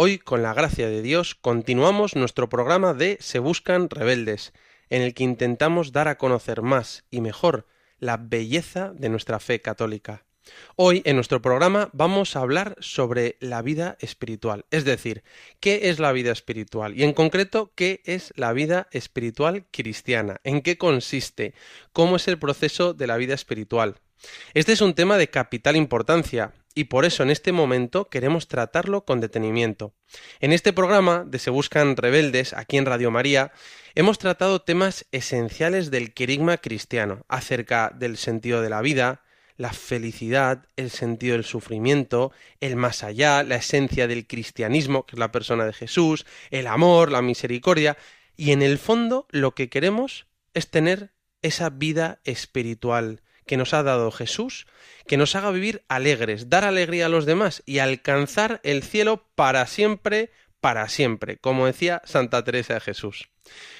Hoy, con la gracia de Dios, continuamos nuestro programa de Se Buscan Rebeldes, en el que intentamos dar a conocer más y mejor la belleza de nuestra fe católica. Hoy en nuestro programa vamos a hablar sobre la vida espiritual, es decir, qué es la vida espiritual y en concreto qué es la vida espiritual cristiana, en qué consiste, cómo es el proceso de la vida espiritual, este es un tema de capital importancia y por eso en este momento queremos tratarlo con detenimiento. En este programa de Se Buscan Rebeldes, aquí en Radio María, hemos tratado temas esenciales del querigma cristiano, acerca del sentido de la vida, la felicidad, el sentido del sufrimiento, el más allá, la esencia del cristianismo, que es la persona de Jesús, el amor, la misericordia, y en el fondo lo que queremos es tener esa vida espiritual, que nos ha dado Jesús, que nos haga vivir alegres, dar alegría a los demás y alcanzar el cielo para siempre, para siempre, como decía Santa Teresa de Jesús.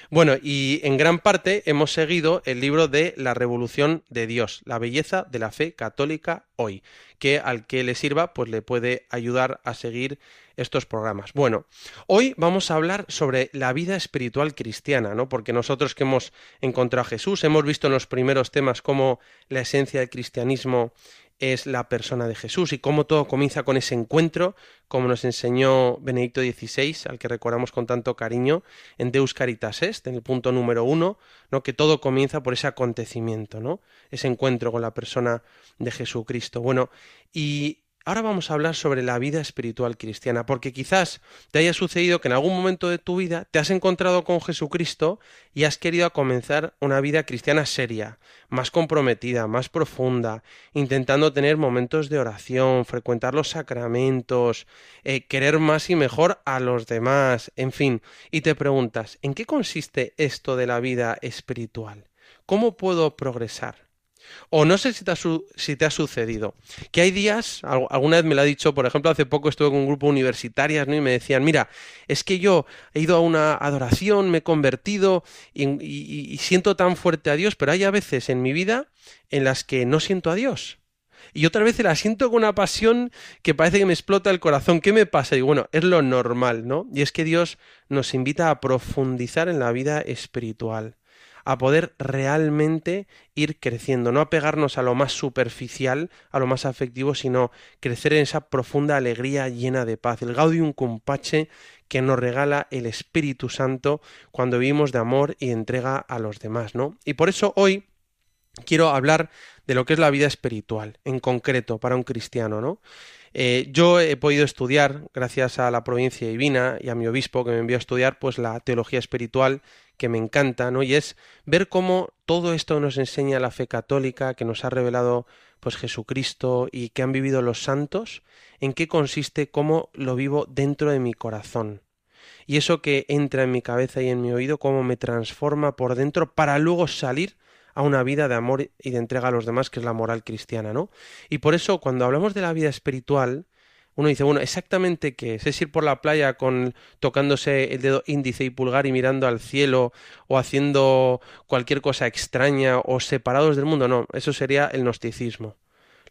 Bueno, y en gran parte hemos seguido el libro de La Revolución de Dios, la belleza de la fe católica hoy, que al que le sirva, pues le puede ayudar a seguir estos programas. Bueno, hoy vamos a hablar sobre la vida espiritual cristiana, ¿no? Porque nosotros que hemos encontrado a Jesús, hemos visto en los primeros temas cómo la esencia del cristianismo es la persona de Jesús y cómo todo comienza con ese encuentro, como nos enseñó Benedicto XVI, al que recordamos con tanto cariño, en Deus Caritas Est, en el punto número uno, ¿no? que todo comienza por ese acontecimiento, ¿no? ese encuentro con la persona de Jesucristo. Bueno, y Ahora vamos a hablar sobre la vida espiritual cristiana, porque quizás te haya sucedido que en algún momento de tu vida te has encontrado con Jesucristo y has querido comenzar una vida cristiana seria, más comprometida, más profunda, intentando tener momentos de oración, frecuentar los sacramentos, eh, querer más y mejor a los demás, en fin, y te preguntas, ¿en qué consiste esto de la vida espiritual? ¿Cómo puedo progresar? O no sé si te, ha sucedido, que hay días, alguna vez me lo ha dicho, por ejemplo, hace poco estuve con un grupo universitarias ¿no? y me decían, mira, es que yo he ido a una adoración, me he convertido y, siento tan fuerte a Dios, pero hay a veces en mi vida en las que no siento a Dios. Y otra vez la siento con una pasión que parece que me explota el corazón. ¿Qué me pasa? Y bueno, es lo normal, ¿no? Y es que Dios nos invita a profundizar en la vida espiritual a poder realmente ir creciendo, no a pegarnos a lo más superficial, a lo más afectivo, sino crecer en esa profunda alegría llena de paz, el gaudium compache que nos regala el Espíritu Santo cuando vivimos de amor y entrega a los demás, ¿no? Y por eso hoy quiero hablar de lo que es la vida espiritual, en concreto, para un cristiano, ¿no? Eh, yo he podido estudiar, gracias a la provincia divina y a mi obispo que me envió a estudiar, pues la teología espiritual que me encanta, ¿no? Y es ver cómo todo esto nos enseña la fe católica, que nos ha revelado pues Jesucristo y que han vivido los santos, en qué consiste, cómo lo vivo dentro de mi corazón. Y eso que entra en mi cabeza y en mi oído, cómo me transforma por dentro para luego salir a una vida de amor y de entrega a los demás, que es la moral cristiana, ¿no? Y por eso, cuando hablamos de la vida espiritual, uno dice, bueno, exactamente qué es, ir por la playa con tocándose el dedo índice y pulgar y mirando al cielo o haciendo cualquier cosa extraña o separados del mundo, no, eso sería el gnosticismo.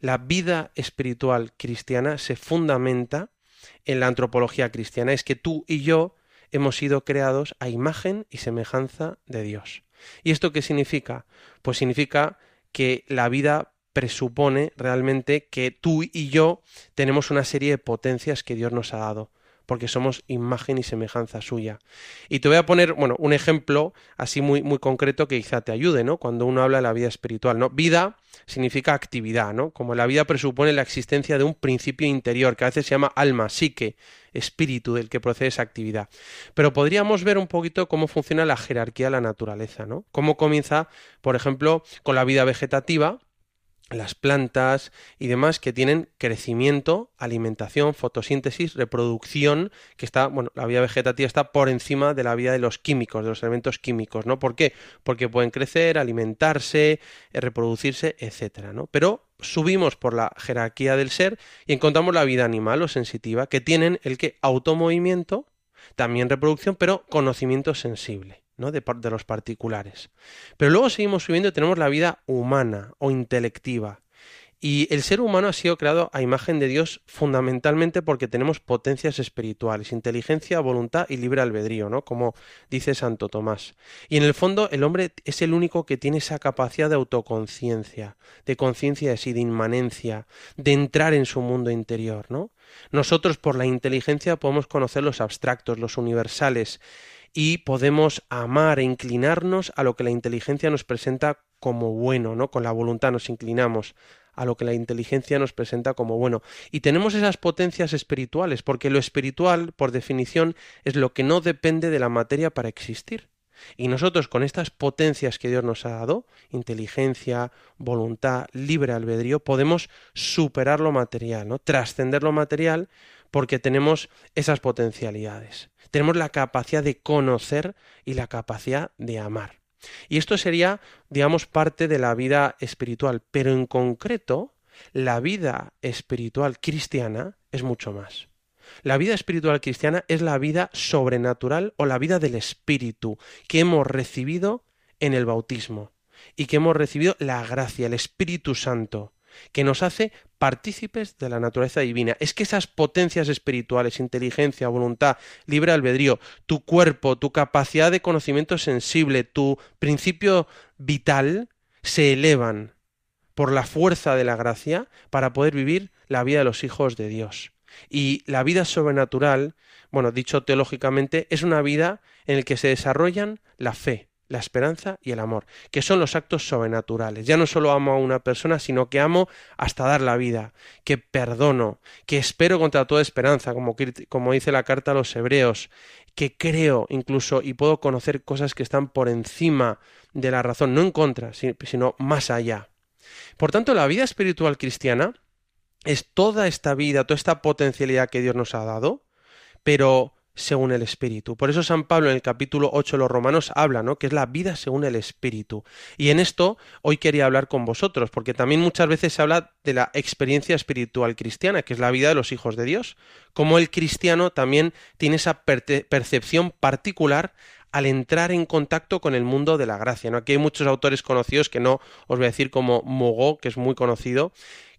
La vida espiritual cristiana se fundamenta en la antropología cristiana, es que tú y yo hemos sido creados a imagen y semejanza de Dios. ¿Y esto qué significa? Pues significa que la vida presupone realmente que tú y yo tenemos una serie de potencias que Dios nos ha dado porque somos imagen y semejanza suya. Y te voy a poner, bueno, un ejemplo así muy, muy concreto que quizá te ayude, ¿no? Cuando uno habla de la vida espiritual, ¿no? Vida significa actividad, ¿no? Como la vida presupone la existencia de un principio interior, que a veces se llama alma, psique, espíritu del que procede esa actividad. Pero podríamos ver un poquito cómo funciona la jerarquía de la naturaleza, ¿no? Cómo comienza, por ejemplo, con la vida vegetativa, las plantas y demás que tienen crecimiento, alimentación, fotosíntesis, reproducción, que está, bueno, la vida vegetativa está por encima de la vida de los químicos, de los elementos químicos, ¿no? ¿Por qué? Porque pueden crecer, alimentarse, eh, reproducirse, etcétera, ¿no? Pero subimos por la jerarquía del ser y encontramos la vida animal o sensitiva, que tienen el que automovimiento, también reproducción, pero conocimiento sensible. De los particulares. Pero luego seguimos subiendo y tenemos la vida humana o intelectiva. Y el ser humano ha sido creado a imagen de Dios fundamentalmente porque tenemos potencias espirituales, inteligencia, voluntad y libre albedrío, ¿no? Como dice Santo Tomás. Y en el fondo el hombre es el único que tiene esa capacidad de autoconciencia, de conciencia de sí, de inmanencia, de entrar en su mundo interior, ¿no? Nosotros por la inteligencia podemos conocer los abstractos, los universales, y podemos amar e inclinarnos a lo que la inteligencia nos presenta como bueno, ¿no? Con la voluntad nos inclinamos a lo que la inteligencia nos presenta como bueno. Y tenemos esas potencias espirituales, porque lo espiritual, por definición, es lo que no depende de la materia para existir. Y nosotros con estas potencias que Dios nos ha dado, inteligencia, voluntad, libre albedrío, podemos superar lo material, ¿no? Trascender lo material porque tenemos esas potencialidades. Tenemos la capacidad de conocer y la capacidad de amar. Y esto sería, digamos, parte de la vida espiritual, pero en concreto, la vida espiritual cristiana es mucho más. La vida espiritual cristiana es la vida sobrenatural o la vida del espíritu que hemos recibido en el bautismo y que hemos recibido la gracia, el Espíritu Santo, que nos hace partícipes de la naturaleza divina. Es que esas potencias espirituales, inteligencia, voluntad, libre albedrío, tu cuerpo, tu capacidad de conocimiento sensible, tu principio vital, se elevan por la fuerza de la gracia para poder vivir la vida de los hijos de Dios. Y la vida sobrenatural, bueno, dicho teológicamente, es una vida en la que se desarrollan la fe, la esperanza y el amor, que son los actos sobrenaturales. Ya no solo amo a una persona, sino que amo hasta dar la vida, que perdono, que espero contra toda esperanza, como, como dice la carta a los hebreos, que creo incluso y puedo conocer cosas que están por encima de la razón, no en contra, sino más allá. Por tanto, la vida espiritual cristiana es toda esta vida, toda esta potencialidad que Dios nos ha dado, pero según el Espíritu. Por eso San Pablo en el capítulo 8 de los Romanos habla, ¿no? Que es la vida según el Espíritu. Y en esto hoy quería hablar con vosotros, porque también muchas veces se habla de la experiencia espiritual cristiana, que es la vida de los hijos de Dios. Como el cristiano también tiene esa percepción particular al entrar en contacto con el mundo de la gracia. ¿no? Aquí hay muchos autores conocidos que no os voy a decir como Mogó, que es muy conocido,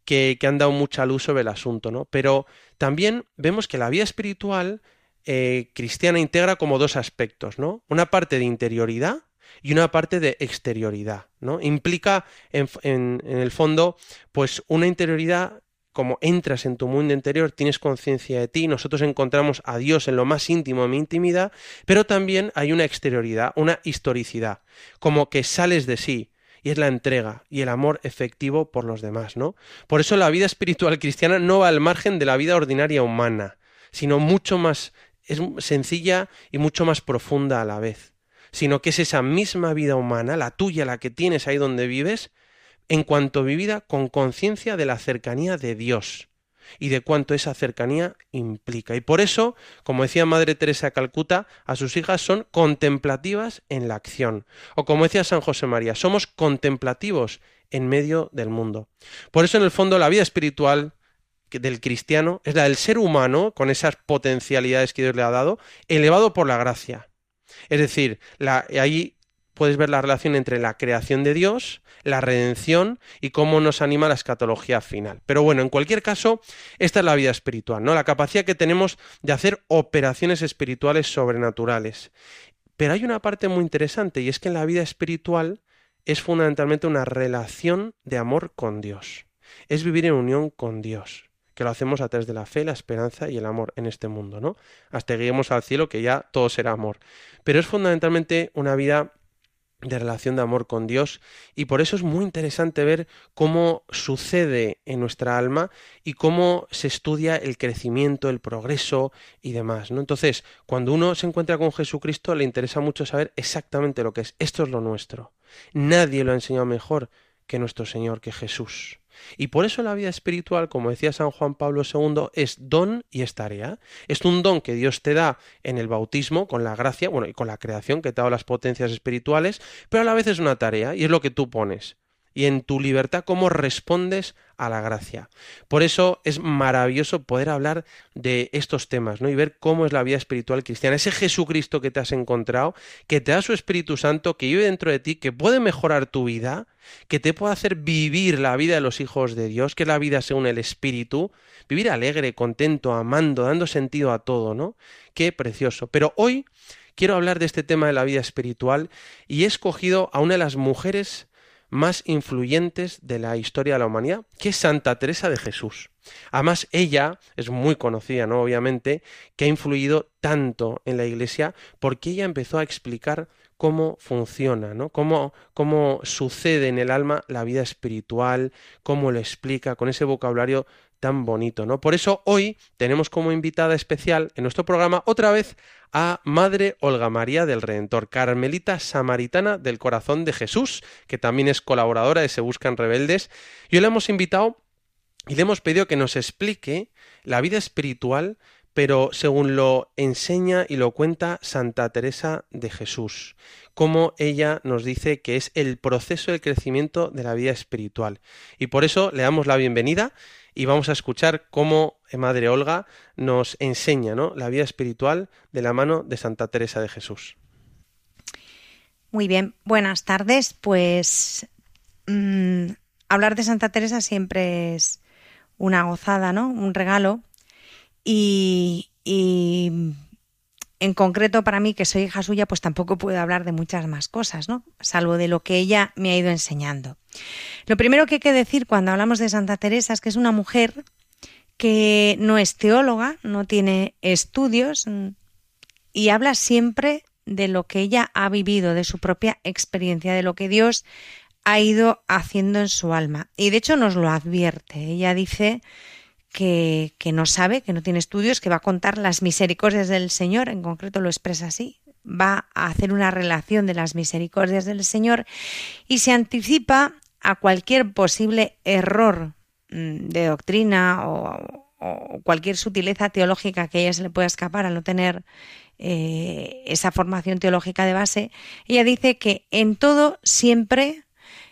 que, que han dado mucha luz sobre el asunto, ¿no? Pero también vemos que la vida espiritual eh, cristiana integra como dos aspectos, ¿no? Una parte de interioridad y una parte de exterioridad, ¿no? Implica en, en, el fondo, pues una interioridad como entras en tu mundo interior, tienes conciencia de ti, nosotros encontramos a Dios en lo más íntimo de mi intimidad, pero también hay una exterioridad, una historicidad, como que sales de sí, y es la entrega y el amor efectivo por los demás, ¿no? Por eso la vida espiritual cristiana no va al margen de la vida ordinaria humana, sino mucho más es sencilla y mucho más profunda a la vez, sino que es esa misma vida humana, la tuya, la que tienes ahí donde vives, en cuanto vivida con conciencia de la cercanía de Dios y de cuánto esa cercanía implica. Y por eso, como decía Madre Teresa Calcuta, a sus hijas son contemplativas en la acción. O como decía San José María, somos contemplativos en medio del mundo. Por eso, en el fondo, la vida espiritual del cristiano es la del ser humano, con esas potencialidades que Dios le ha dado, elevado por la gracia. Es decir, ahí puedes ver la relación entre la creación de Dios, la redención y cómo nos anima la escatología final. Pero bueno, en cualquier caso, esta es la vida espiritual, ¿no? La capacidad que tenemos de hacer operaciones espirituales sobrenaturales. Pero hay una parte muy interesante y es que en la vida espiritual es fundamentalmente una relación de amor con Dios. Es vivir en unión con Dios que lo hacemos a través de la fe, la esperanza y el amor en este mundo, ¿no? Hasta que lleguemos al cielo, que ya todo será amor. Pero es fundamentalmente una vida de relación de amor con Dios y por eso es muy interesante ver cómo sucede en nuestra alma y cómo se estudia el crecimiento, el progreso y demás, ¿no? Entonces, cuando uno se encuentra con Jesucristo le interesa mucho saber exactamente lo que es. Esto es lo nuestro. Nadie lo ha enseñado mejor que nuestro Señor, que Jesús. Y por eso la vida espiritual, como decía San Juan Pablo II, es don y es tarea. Es un don que Dios te da en el bautismo, con la gracia, bueno, y con la creación que te da las potencias espirituales, pero a la vez es una tarea y es lo que tú pones y en tu libertad cómo respondes a la gracia. Por eso es maravilloso poder hablar de estos temas, ¿no? Y ver cómo es la vida espiritual cristiana, ese Jesucristo que te has encontrado, que te da su Espíritu Santo, que vive dentro de ti, que puede mejorar tu vida, que te puede hacer vivir la vida de los hijos de Dios, que la vida según el Espíritu, vivir alegre, contento, amando, dando sentido a todo, ¿no? Qué precioso. Pero hoy quiero hablar de este tema de la vida espiritual y he escogido a una de las mujeres más influyentes de la historia de la humanidad, que es Santa Teresa de Jesús. Además, ella es muy conocida, ¿no? Obviamente, que ha influido tanto en la Iglesia porque ella empezó a explicar cómo funciona, ¿no? Cómo, cómo sucede en el alma la vida espiritual, cómo lo explica con ese vocabulario tan bonito, ¿no? Por eso hoy tenemos como invitada especial en nuestro programa otra vez a Madre Olga María del Redentor, Carmelita Samaritana del Corazón de Jesús, que también es colaboradora de Se Buscan Rebeldes. Y hoy le hemos invitado y le hemos pedido que nos explique la vida espiritual, pero según lo enseña y lo cuenta Santa Teresa de Jesús, como ella nos dice que es el proceso de crecimiento de la vida espiritual. Y por eso le damos la bienvenida y vamos a escuchar cómo Madre Olga nos enseña ¿no? la vida espiritual de la mano de Santa Teresa de Jesús. Muy bien, buenas tardes. Pues mm, hablar de Santa Teresa siempre es una gozada, ¿no? Un regalo. Y, y en concreto para mí, que soy hija suya, pues tampoco puedo hablar de muchas más cosas, ¿no? Salvo de lo que ella me ha ido enseñando. Lo primero que hay que decir cuando hablamos de Santa Teresa es que es una mujer que no es teóloga, no tiene estudios y habla siempre de lo que ella ha vivido, de su propia experiencia, de lo que Dios ha ido haciendo en su alma. Y de hecho nos lo advierte. Ella dice que, no sabe, que no tiene estudios, que va a contar las misericordias del Señor, en concreto lo expresa así, va a hacer una relación de las misericordias del Señor y se anticipa a cualquier posible error mm, de doctrina o, cualquier sutileza teológica que a ella se le pueda escapar al no tener eh, esa formación teológica de base, ella dice que en todo siempre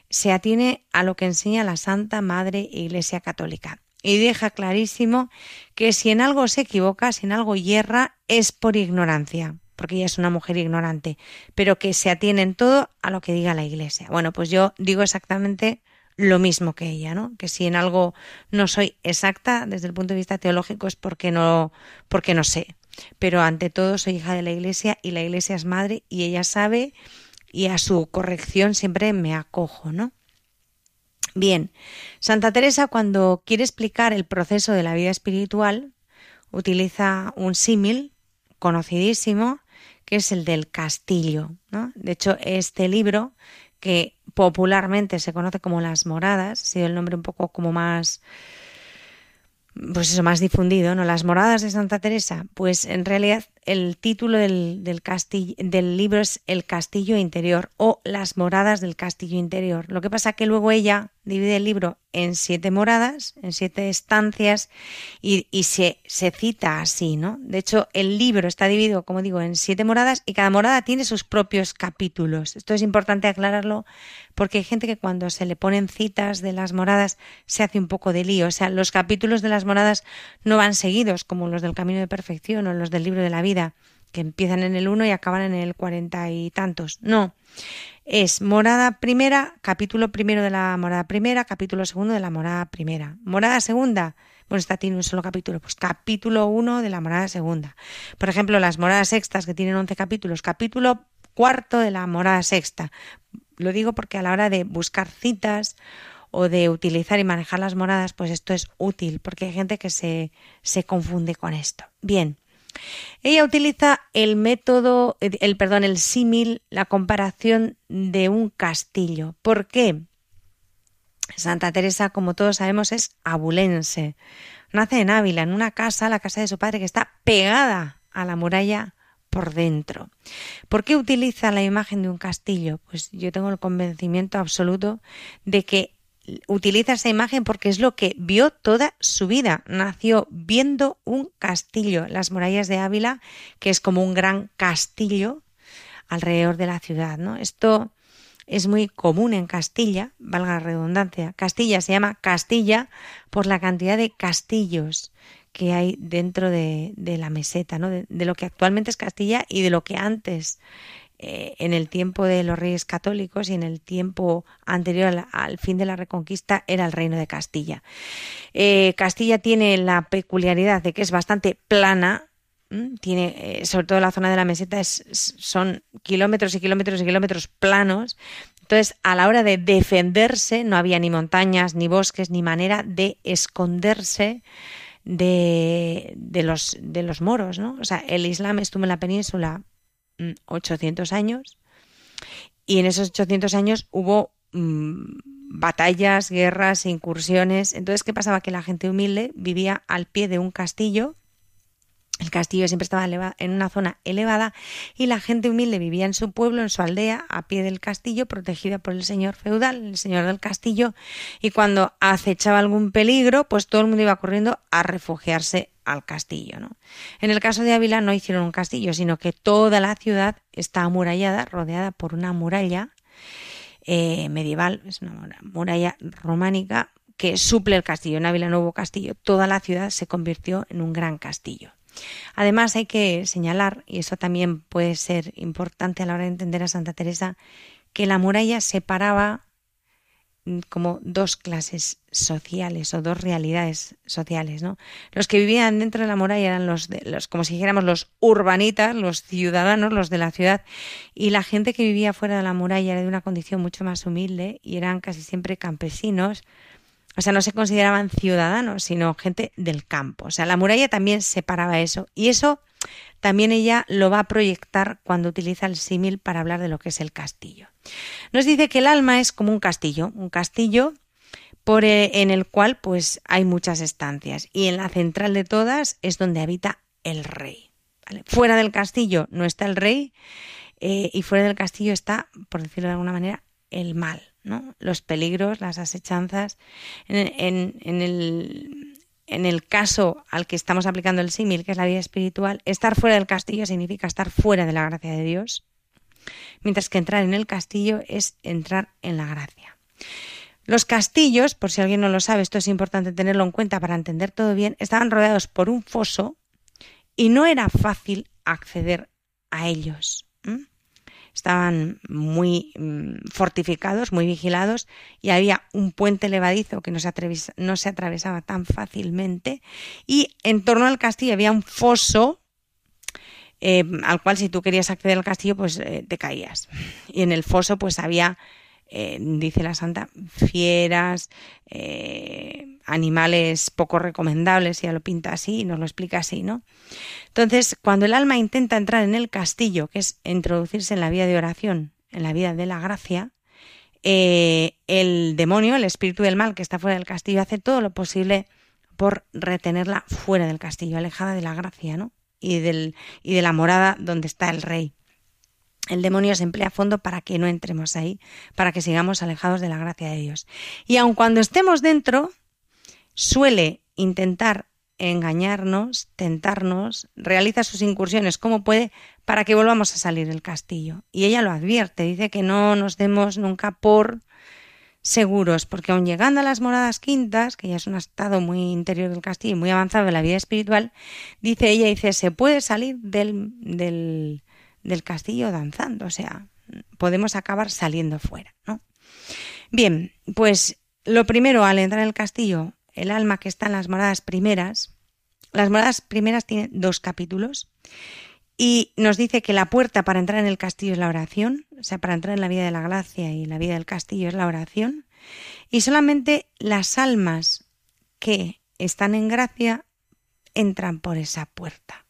se atiene a lo que enseña la Santa Madre Iglesia Católica y deja clarísimo que si en algo se equivoca, si en algo hierra, es por ignorancia, porque ella es una mujer ignorante, pero que se atiene en todo a lo que diga la Iglesia. Bueno, pues yo digo exactamente lo mismo que ella, ¿no? Que si en algo no soy exacta desde el punto de vista teológico es porque no, porque no sé. Pero ante todo soy hija de la Iglesia y la Iglesia es madre y ella sabe y a su corrección siempre me acojo, ¿no? Bien, Santa Teresa cuando quiere explicar el proceso de la vida espiritual utiliza un símil conocidísimo que es el del castillo. De hecho, este libro, que popularmente se conoce como Las Moradas, ha sido el nombre un poco como más pues eso, más difundido, ¿no? Las moradas de Santa Teresa, pues en realidad el título del, del, del libro es El castillo interior o Las moradas del castillo interior. Lo que pasa que luego ella divide el libro en siete moradas, en siete estancias y, se, se, cita así, ¿no? De hecho, el libro está dividido, como digo, en siete moradas y cada morada tiene sus propios capítulos. Esto es importante aclararlo porque hay gente que cuando se le ponen citas de las moradas se hace un poco de lío. O sea, los capítulos de las moradas no van seguidos como los del Camino de Perfección o los del libro de la que empiezan en el 1 y acaban en el cuarenta y tantos. No, es morada primera, capítulo primero de la morada primera, capítulo segundo de la morada primera. Morada segunda, bueno, esta tiene un solo capítulo, pues capítulo 1 de la morada segunda. Por ejemplo, las moradas sextas que tienen 11 capítulos, capítulo cuarto de la morada sexta. Lo digo porque a la hora de buscar citas o de utilizar y manejar las moradas, pues esto es útil, porque hay gente que se, se confunde con esto. Bien, ella utiliza el método, el perdón, el símil, la comparación de un castillo. ¿Por qué? Santa Teresa, como todos sabemos, es abulense. Nace en Ávila, en una casa, la casa de su padre, que está pegada a la muralla por dentro. ¿Por qué utiliza la imagen de un castillo? Pues yo tengo el convencimiento absoluto de que utiliza esa imagen porque es lo que vio toda su vida. Nació viendo un castillo, las murallas de Ávila, que es como un gran castillo alrededor de la ciudad. ¿no? Esto es muy común en Castilla, valga la redundancia. Castilla se llama Castilla por la cantidad de castillos que hay dentro de, la meseta, ¿no? de, lo que actualmente es Castilla y de lo que antes eh, en el tiempo de los reyes católicos y en el tiempo anterior al, fin de la Reconquista era el reino de Castilla. Eh, Castilla tiene la peculiaridad de que es bastante plana, tiene, eh, sobre todo la zona de la meseta, es, son kilómetros y kilómetros y kilómetros planos. Entonces, a la hora de defenderse, no había ni montañas, ni bosques, ni manera de esconderse de, los moros, ¿no? O sea, el Islam estuvo en la península 800 mm, años y en esos 800 años hubo mm, batallas, guerras, incursiones. Entonces, ¿qué pasaba? Que la gente humilde vivía al pie de un castillo. El castillo siempre estaba en una zona elevada y la gente humilde vivía en su pueblo, en su aldea, a pie del castillo, protegida por el señor feudal, el señor del castillo, y cuando acechaba algún peligro, pues todo el mundo iba corriendo a refugiarse al castillo. ¿no? En el caso de Ávila no hicieron un castillo, sino que toda la ciudad está amurallada, rodeada por una muralla eh, medieval, es una muralla románica que suple el castillo. En Ávila no hubo castillo, toda la ciudad se convirtió en un gran castillo. Además hay que señalar, y eso también puede ser importante a la hora de entender a Santa Teresa, que la muralla separaba como dos clases sociales o dos realidades sociales, ¿no? Los que vivían dentro de la muralla eran los, de, los como si dijéramos los urbanitas, los ciudadanos, los de la ciudad, y la gente que vivía fuera de la muralla era de una condición mucho más humilde y eran casi siempre campesinos, o sea, no se consideraban ciudadanos, sino gente del campo. O sea, la muralla también separaba eso y eso también ella lo va a proyectar cuando utiliza el símil para hablar de lo que es el castillo. Nos dice que el alma es como un castillo, un castillo por, eh, en el cual pues hay muchas estancias y en la central de todas es donde habita el rey. Fuera del castillo no está el rey eh, y fuera del castillo está, por decirlo de alguna manera, el mal, ¿no? los peligros, las asechanzas. en, el, en el caso al que estamos aplicando el símil, que es la vida espiritual, estar fuera del castillo significa estar fuera de la gracia de Dios, mientras que entrar en el castillo es entrar en la gracia. Los castillos, por si alguien no lo sabe, esto es importante tenerlo en cuenta para entender todo bien, estaban rodeados por un foso y no era fácil acceder a ellos estaban muy mm, fortificados, muy vigilados y había un puente levadizo que no se, no se atravesaba tan fácilmente y en torno al castillo había un foso eh, al cual si tú querías acceder al castillo pues eh, te caías. Y en el foso pues había eh, dice la santa, fieras, eh, animales poco recomendables, ya lo pinta así y nos lo explica así, ¿no? Entonces, cuando el alma intenta entrar en el castillo, que es introducirse en la vida de oración, en la vida de la gracia, eh, el demonio, el espíritu del mal que está fuera del castillo, hace todo lo posible por retenerla fuera del castillo, alejada de la gracia, ¿no? Y, del, y de la morada donde está el rey. El demonio se emplea a fondo para que no entremos ahí, para que sigamos alejados de la gracia de Dios. Y aun cuando estemos dentro, suele intentar engañarnos, tentarnos, realiza sus incursiones como puede para que volvamos a salir del castillo. Y ella lo advierte, dice que no nos demos nunca por seguros, porque aun llegando a las moradas quintas, que ya es un estado muy interior del castillo, muy avanzado de la vida espiritual, dice ella, dice, se puede salir del, del del castillo danzando, o sea, podemos acabar saliendo fuera, ¿no? Bien, pues lo primero al entrar en el castillo, el alma que está en las moradas primeras, las moradas primeras tienen dos capítulos y nos dice que la puerta para entrar en el castillo es la oración, o sea, para entrar en la vida de la gracia y la vida del castillo es la oración, y solamente las almas que están en gracia entran por esa puerta.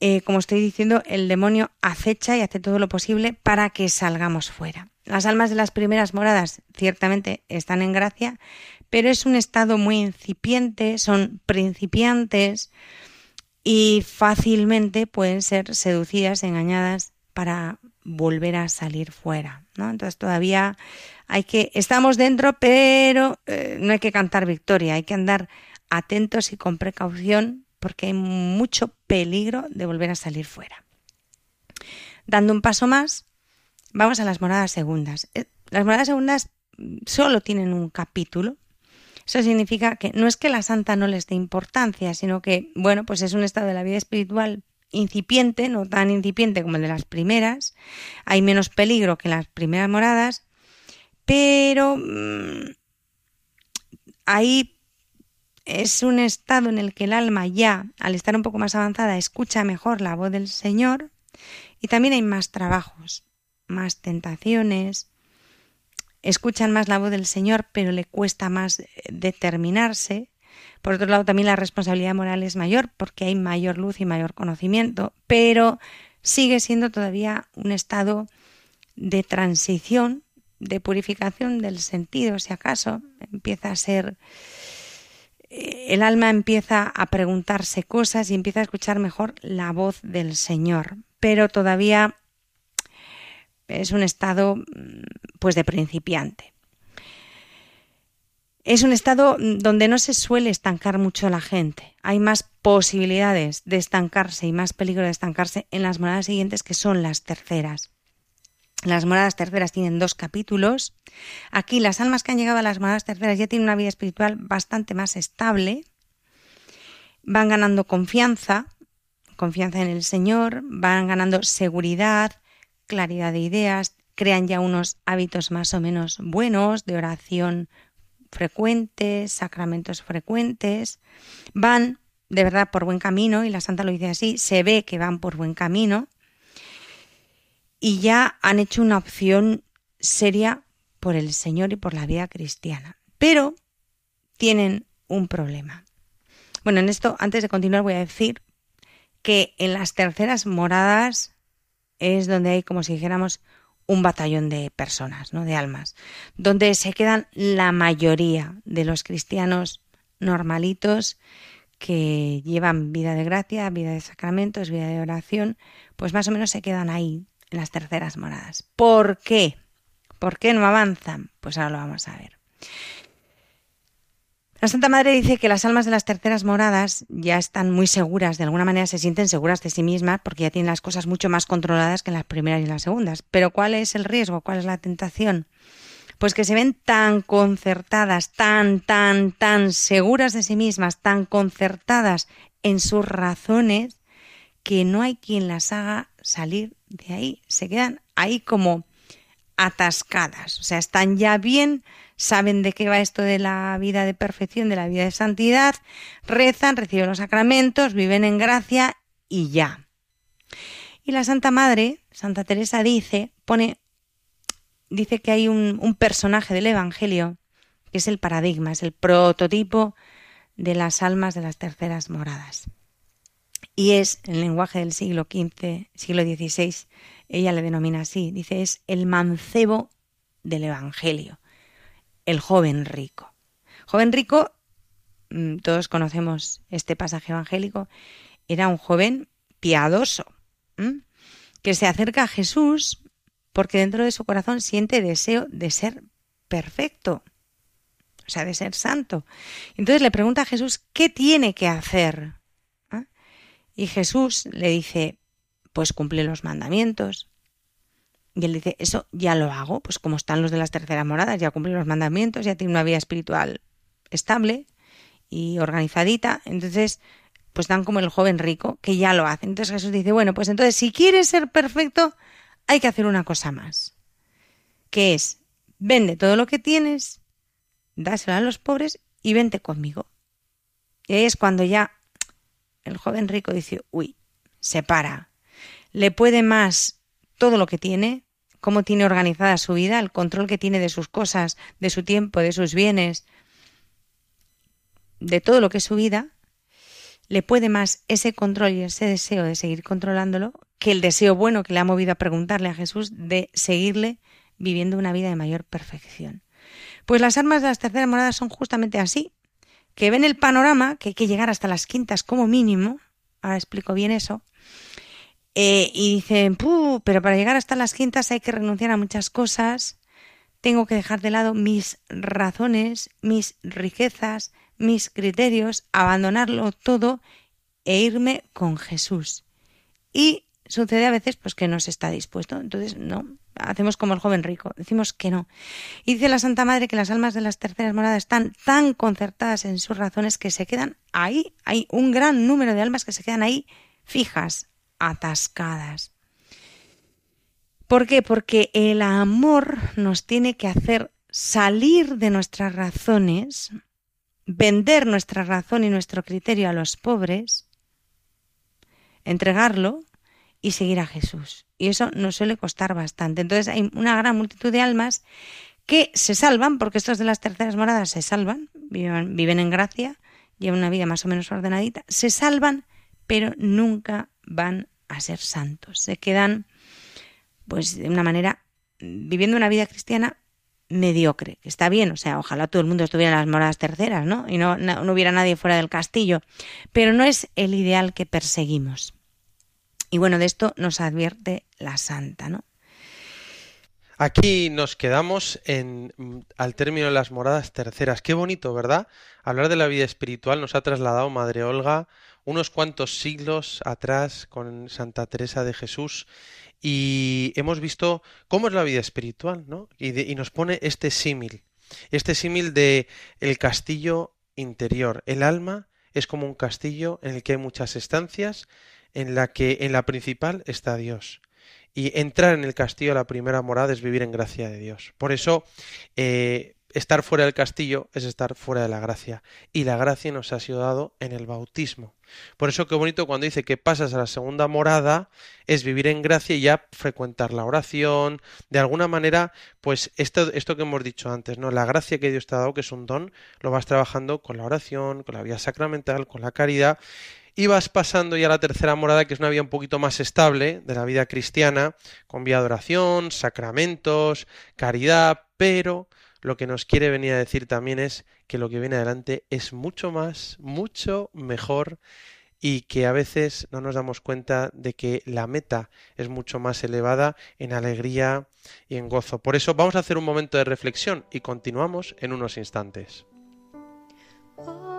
Eh, como estoy diciendo, el demonio acecha y hace todo lo posible para que salgamos fuera. Las almas de las primeras moradas ciertamente están en gracia, pero es un estado muy incipiente, son principiantes y fácilmente pueden ser seducidas, engañadas para volver a salir fuera, ¿no? Entonces todavía hay que, estamos dentro, pero eh, no hay que cantar victoria, hay que andar atentos y con precaución porque hay mucho peligro de volver a salir fuera. Dando un paso más, vamos a las moradas segundas. Eh, las moradas segundas solo tienen un capítulo. Eso significa que no es que la santa no les dé importancia, sino que, bueno, pues es un estado de la vida espiritual incipiente, no tan incipiente como el de las primeras. Hay menos peligro que las primeras moradas, pero mmm, ahí es un estado en el que el alma ya, al estar un poco más avanzada, escucha mejor la voz del Señor y también hay más trabajos, más tentaciones, escuchan más la voz del Señor, pero le cuesta más eh, determinarse. Por otro lado, también la responsabilidad moral es mayor porque hay mayor luz y mayor conocimiento, pero sigue siendo todavía un estado de transición de purificación del sentido, si acaso, empieza a ser el alma empieza a preguntarse cosas y empieza a escuchar mejor la voz del Señor, pero todavía es un estado mm, pues de principiante. Es un estado mm, donde no se suele estancar mucho la gente. Hay más posibilidades de estancarse y más peligro de estancarse en las moradas siguientes que son las terceras. Las moradas terceras tienen dos capítulos. Aquí las almas que han llegado a las moradas terceras ya tienen una vida espiritual bastante más estable. Van ganando confianza, confianza en el Señor, van ganando seguridad, claridad de ideas, crean ya unos hábitos más o menos buenos de oración frecuentes, sacramentos frecuentes, van de verdad por buen camino, y la Santa lo dice así, se ve que van por buen camino, y ya han hecho una opción seria por el Señor y por la vida cristiana. Pero tienen un problema. Bueno, en esto, antes de continuar, voy a decir que en las terceras moradas es donde hay, como si dijéramos, un batallón de personas, ¿no? de almas, donde se quedan la mayoría de los cristianos normalitos que llevan vida de gracia, vida de sacramentos, vida de oración, pues más o menos se quedan ahí, en las terceras moradas. ¿Por qué? ¿Por qué no avanzan? Pues ahora lo vamos a ver. La Santa Madre dice que las almas de las terceras moradas ya están muy seguras, de alguna manera se sienten seguras de sí mismas porque ya tienen las cosas mucho más controladas que en las primeras y las segundas. Pero ¿cuál es el riesgo? ¿Cuál es la tentación? Pues que se ven tan concertadas, tan, tan, tan seguras de sí mismas, tan concertadas en sus razones, que no hay quien las haga salir de ahí, se quedan ahí como atascadas, o sea, están ya bien, saben de qué va esto de la vida de perfección, de la vida de santidad, rezan, reciben los sacramentos, viven en gracia y ya. Y la Santa Madre, Santa Teresa dice, pone, dice que hay un, un personaje del Evangelio que es el paradigma, es el prototipo de las almas de las terceras moradas y es, en el lenguaje del siglo XV, siglo XVI, ella le denomina así, dice, es el mancebo del Evangelio, el joven rico. Joven rico, mm, todos conocemos este pasaje evangélico, era un joven piadoso, que se acerca a Jesús porque dentro de su corazón siente deseo de ser perfecto, o sea, de ser santo. Entonces le pregunta a Jesús, ¿qué tiene que hacer y Jesús le dice, pues cumple los mandamientos. Y él dice, eso ya lo hago, pues como están los de las terceras moradas, ya cumple los mandamientos, ya tiene una vida espiritual estable y organizadita. Entonces, pues dan como el joven rico, que ya lo hace. Entonces Jesús dice, bueno, pues entonces si quieres ser perfecto, hay que hacer una cosa más, que es, vende todo lo que tienes, dáselo a los pobres y vente conmigo. Y ahí es cuando ya el joven rico dice, uy, se para. Le puede más todo lo que tiene, cómo tiene organizada su vida, el control que tiene de sus cosas, de su tiempo, de sus bienes, de todo lo que es su vida, le puede más ese control y ese deseo de seguir controlándolo que el deseo bueno que le ha movido a preguntarle a Jesús de seguirle viviendo una vida de mayor perfección. Pues las armas de las terceras moradas son justamente así, que ven el panorama, que hay que llegar hasta las quintas como mínimo, ahora explico bien eso. Eh, y dicen, pero para llegar hasta las quintas hay que renunciar a muchas cosas, tengo que dejar de lado mis razones, mis riquezas, mis criterios, abandonarlo todo e irme con Jesús. Y sucede a veces pues que no se está dispuesto. Entonces, no, hacemos como el joven rico, decimos que no. Y dice la Santa Madre que las almas de las terceras moradas están tan concertadas en sus razones que se quedan ahí. Hay un gran número de almas que se quedan ahí fijas, atascadas. ¿Por qué? Porque el amor nos tiene que hacer salir de nuestras razones, vender nuestra razón y nuestro criterio a los pobres, entregarlo y seguir a Jesús. Y eso nos suele costar bastante. Entonces hay una gran multitud de almas que se salvan, porque estos de las terceras moradas se salvan, viven, viven en gracia, llevan una vida más o menos ordenadita, se salvan, pero nunca van a ser santos. Se quedan, pues, de una manera, viviendo una vida cristiana mediocre, que está bien, o sea, ojalá todo el mundo estuviera en las moradas terceras, ¿no? Y no, no, hubiera nadie fuera del castillo, pero no es el ideal que perseguimos. Y bueno, de esto nos advierte la santa, ¿no? Aquí nos quedamos en, al término de las moradas terceras. Qué bonito, ¿verdad? Hablar de la vida espiritual nos ha trasladado Madre Olga unos cuantos siglos atrás con Santa Teresa de Jesús y hemos visto cómo es la vida espiritual, ¿no? Y, nos pone este símil, este símil de el castillo interior. El alma es como un castillo en el que hay muchas estancias, en la que en la principal está Dios. Y entrar en el castillo, la primera morada, es vivir en gracia de Dios. Por eso, eh, estar fuera del castillo es estar fuera de la gracia. Y la gracia nos ha sido dado en el bautismo. Por eso qué bonito cuando dice que pasas a la segunda morada es vivir en gracia y ya frecuentar la oración. De alguna manera, pues esto, esto que hemos dicho antes, ¿no? La gracia que Dios te ha dado, que es un don, lo vas trabajando con la oración, con la vida sacramental, con la caridad. Y vas pasando ya a la tercera morada, que es una vida un poquito más estable de la vida cristiana, con vida de oración, sacramentos, caridad, pero lo que nos quiere venir a decir también es que lo que viene adelante es mucho más, mucho mejor y que a veces no nos damos cuenta de que la meta es mucho más elevada en alegría y en gozo. Por eso vamos a hacer un momento de reflexión y continuamos en unos instantes. Oh,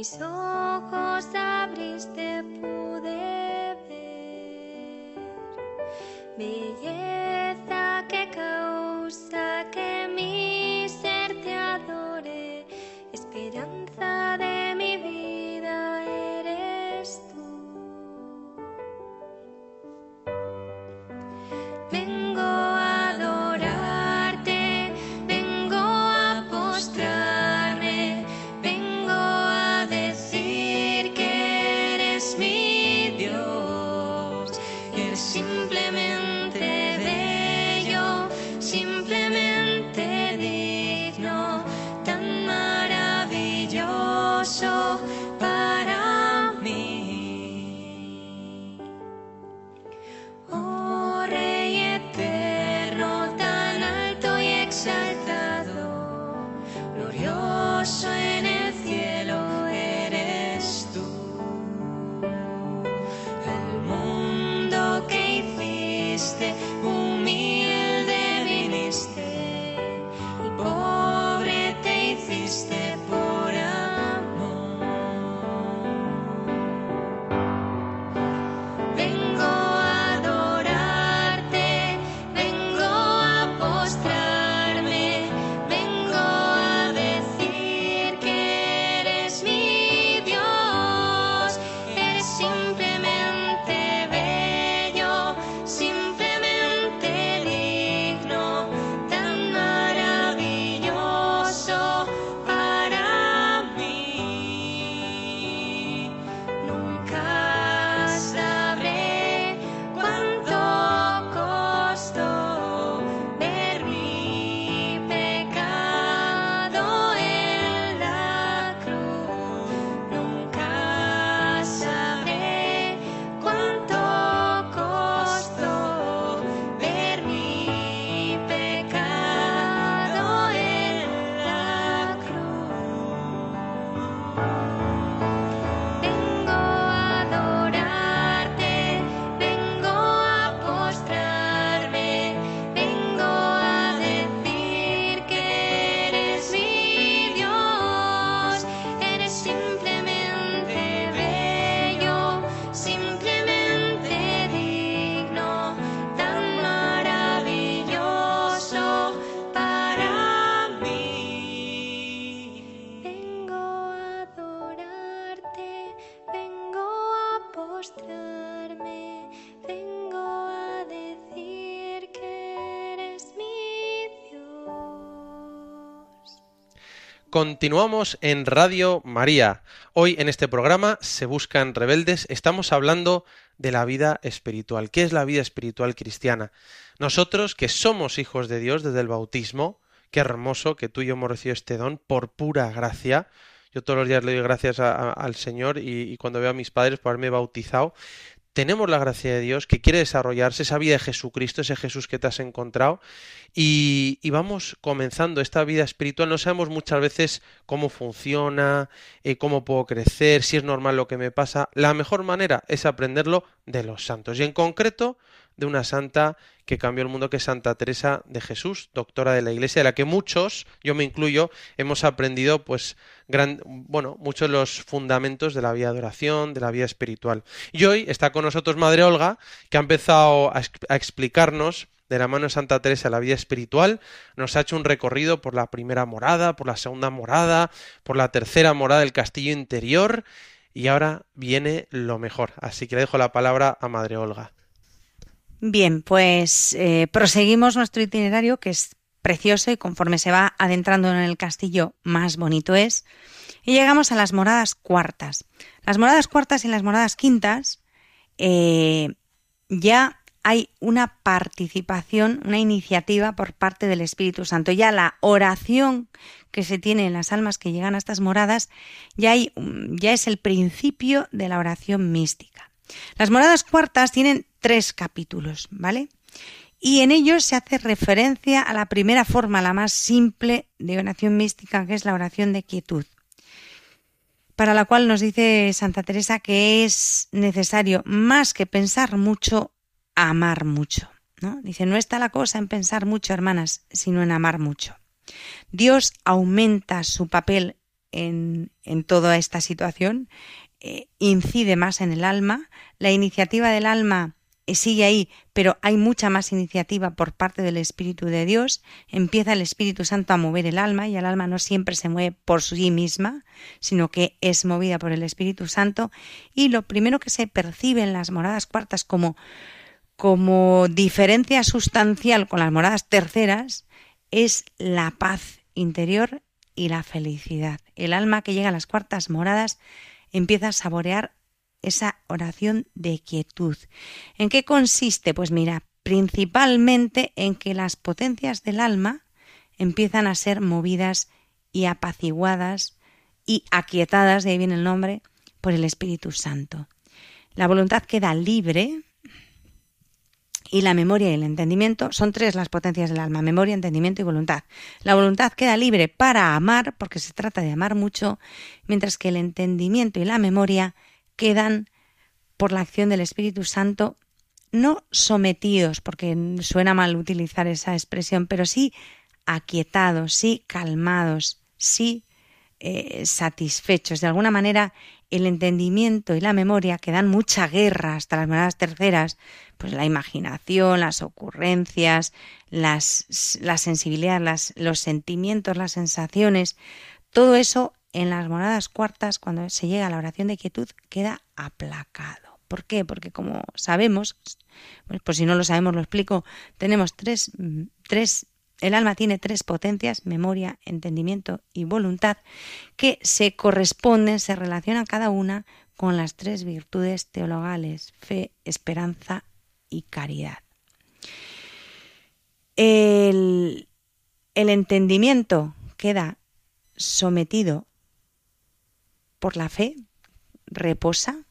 mis ojos abriste, pude belleza que causa que mi ser te adore, Continuamos en Radio María. Hoy en este programa Se Buscan Rebeldes estamos hablando de la vida espiritual. ¿Qué es la vida espiritual cristiana? Nosotros que somos hijos de Dios desde el bautismo, qué hermoso que tú y yo hemos recibido este don por pura gracia. Yo todos los días le doy gracias al Señor y, y cuando veo a mis padres por haberme bautizado, tenemos la gracia de Dios que quiere desarrollarse esa vida de Jesucristo, ese Jesús que te has encontrado y, vamos comenzando esta vida espiritual. No sabemos muchas veces cómo funciona, eh, cómo puedo crecer, si es normal lo que me pasa. La mejor manera es aprenderlo de los santos y en concreto de una santa que cambió el mundo, que es Santa Teresa de Jesús, doctora de la Iglesia, de la que muchos, yo me incluyo, hemos aprendido, pues, gran, bueno, muchos de los fundamentos de la vida de oración, de la vida espiritual. Y hoy está con nosotros Madre Olga, que ha empezado a, a explicarnos de la mano de Santa Teresa la vida espiritual, nos ha hecho un recorrido por la primera morada, por la segunda morada, por la tercera morada del castillo interior, y ahora viene lo mejor. Así que le dejo la palabra a Madre Olga. Bien, pues eh, proseguimos nuestro itinerario que es precioso y conforme se va adentrando en el castillo más bonito es. Y llegamos a las moradas cuartas. Las moradas cuartas y las moradas quintas eh, ya hay una participación, una iniciativa por parte del Espíritu Santo. Ya la oración que se tiene en las almas que llegan a estas moradas ya, es el principio de la oración mística. Las moradas cuartas tienen tres capítulos, ¿vale? Y en ellos se hace referencia a la primera forma, la más simple de oración mística, que es la oración de quietud, para la cual nos dice Santa Teresa que es necesario, más que pensar mucho, amar mucho. ¿no? Dice, no está la cosa en pensar mucho, hermanas, sino en amar mucho. Dios aumenta su papel en, en toda esta situación, eh, incide más en el alma, la iniciativa del alma eh, sigue ahí, pero hay mucha más iniciativa por parte del Espíritu de Dios. Empieza el Espíritu Santo a mover el alma y el alma no siempre se mueve por sí misma, sino que es movida por el Espíritu Santo. Y lo primero que se percibe en las moradas cuartas como, como diferencia sustancial con las moradas terceras es la paz interior y la felicidad. El alma que llega a las cuartas moradas empieza a saborear esa oración de quietud. ¿En qué consiste? Pues mira, principalmente en que las potencias del alma empiezan a ser movidas y apaciguadas y aquietadas, de ahí viene el nombre, por el Espíritu Santo. La voluntad queda libre y la memoria y el entendimiento son tres las potencias del alma, memoria, entendimiento y voluntad. La voluntad queda libre para amar, porque se trata de amar mucho, mientras que el entendimiento y la memoria quedan por la acción del Espíritu Santo no sometidos, porque suena mal utilizar esa expresión, pero sí aquietados, sí calmados, sí eh, satisfechos. De alguna manera, el entendimiento y la memoria que dan mucha guerra hasta las moradas terceras, pues la imaginación, las ocurrencias, las, la sensibilidad, las, los sentimientos, las sensaciones, todo eso en las moradas cuartas, cuando se llega a la oración de quietud, queda aplacado. ¿Por qué? Porque como sabemos, pues, pues si no lo sabemos lo explico, tenemos tres, tres el alma tiene tres potencias, memoria, entendimiento y voluntad, que se corresponden, se relacionan cada una con las tres virtudes teologales, fe, esperanza y caridad. El, el entendimiento queda sometido por la fe, reposa.